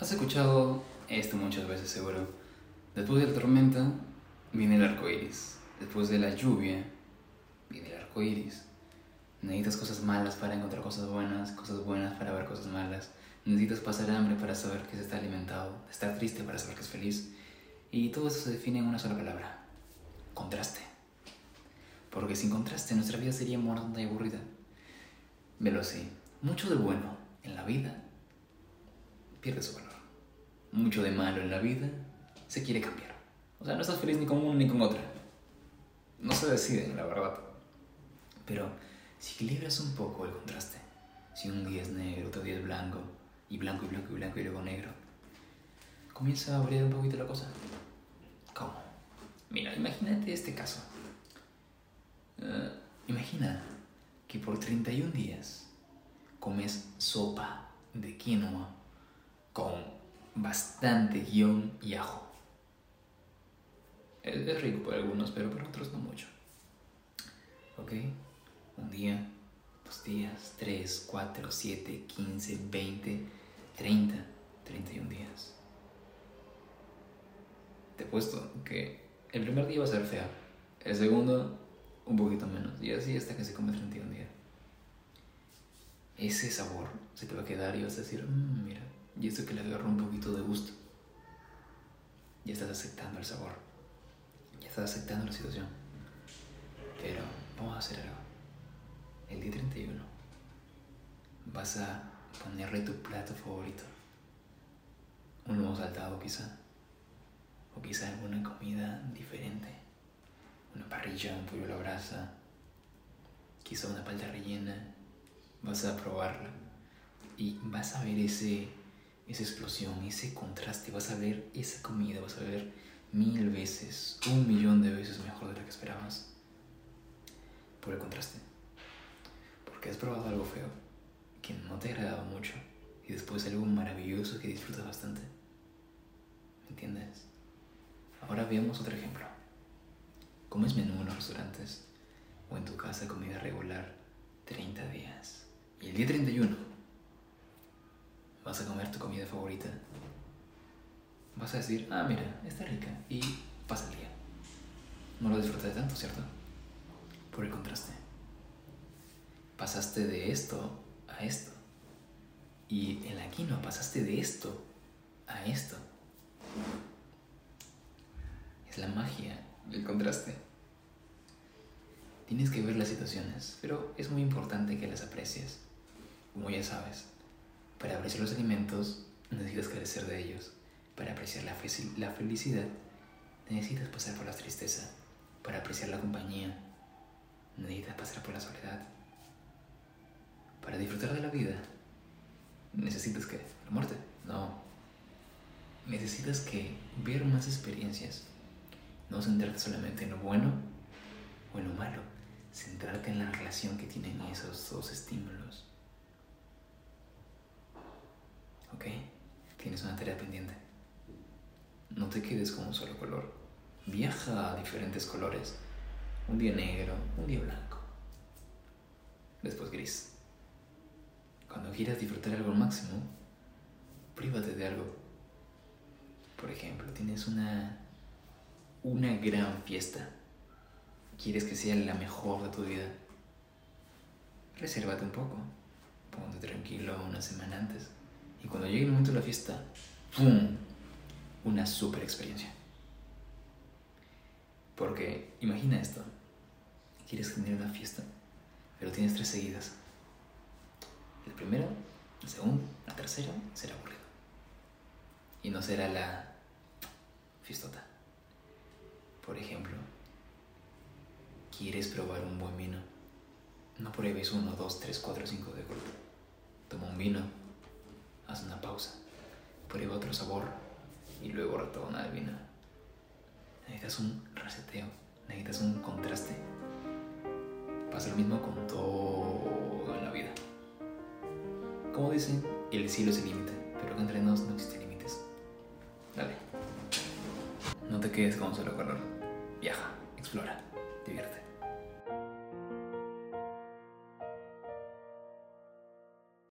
Has escuchado esto muchas veces seguro. Después de la tormenta viene el arco iris. Después de la lluvia viene el arco iris. Necesitas cosas malas para encontrar cosas buenas, cosas buenas para ver cosas malas. Necesitas pasar hambre para saber que se está alimentado, estar triste para saber que es feliz. Y todo eso se define en una sola palabra: contraste. Porque sin contraste nuestra vida sería monótona y aburrida. Velo así: mucho de bueno en la vida pierde su valor. Mucho de malo en la vida se quiere cambiar. O sea, no estás feliz ni con una ni con otra. No se deciden, la verdad. Pero si equilibras un poco el contraste, si un día es negro, otro día es blanco, y blanco y blanco y blanco y luego negro, comienza a abrir un poquito la cosa. ¿Cómo? Mira, imagínate este caso. Eh, imagina que por 31 días comes sopa de quinoa con bastante guion y ajo. Es, rico para algunos, pero para otros no mucho. ¿Ok? Un día, dos días, tres, cuatro, siete, quince, veinte, treinta, treinta y un días. Te he puesto que el primer día va a ser fea, el segundo un poquito menos, y así hasta que se come 31 días. Ese sabor se te va a quedar y vas a decir, mmm, mira, y esto que le agarró un poquito de gusto. Ya estás aceptando el sabor. Ya estás aceptando la situación. Pero vamos a hacer algo. El día 31 vas a ponerle tu plato favorito. Un lomo saltado quizá. O quizá alguna comida diferente. Una parrilla, un pollo a la brasa. Quizá una palta rellena. Vas a probarla. Y vas a ver ese esa explosión, ese contraste, vas a ver esa comida, vas a ver mil veces, un millón de veces mejor de lo que esperabas. Por el contraste. Porque has probado algo feo, que no te ha agradado mucho, y después algo maravilloso que disfrutas bastante. ¿Me entiendes? Ahora veamos otro ejemplo. Comes menú en los restaurantes o en tu casa comida regular 30 días. Y el día 31 vas a comer tu comida favorita, vas a decir, ah, mira, está rica, y pasa el día. No lo disfrutas tanto, ¿cierto? Por el contraste. Pasaste de esto a esto. Y en la quinoa pasaste de esto a esto. Es la magia del contraste. Tienes que ver las situaciones, pero es muy importante que las aprecies. Como ya sabes, para apreciar los alimentos necesitas carecer de ellos. Para apreciar la, la felicidad necesitas pasar por la tristeza. Para apreciar la compañía necesitas pasar por la soledad. Para disfrutar de la vida necesitas que la muerte. No. Necesitas que ver más experiencias. No centrarte solamente en lo bueno o en lo malo. Centrarte en la relación que tienen esos dos estímulos. ¿Ok? Tienes una tarea pendiente. No te quedes con un solo color. Viaja a diferentes colores. Un día negro, un día blanco. Después gris. Cuando quieras disfrutar algo al máximo, prívate de algo. Por ejemplo, tienes una una gran fiesta. Quieres que sea la mejor de tu vida. Resérvate un poco. Ponte tranquilo una semana antes. Y cuando llegue el momento de la fiesta, ¡pum! Una super experiencia. Porque imagina esto. Quieres tener una fiesta, pero tienes tres seguidas. El primero, el segundo, la tercera será aburrido. Y no será la fiestota. Por ejemplo, quieres probar un buen vino. No pruebes uno, dos, tres, cuatro, cinco de golpe. Toma un vino una pausa, prueba otro sabor y luego retorna al vino. Necesitas un reseteo, necesitas un contraste. Pasa lo mismo con todo en la vida. Como dicen, el cielo es el límite, pero entre nos no existen límites. Dale. No te quedes con solo color. Viaja, explora, divierte.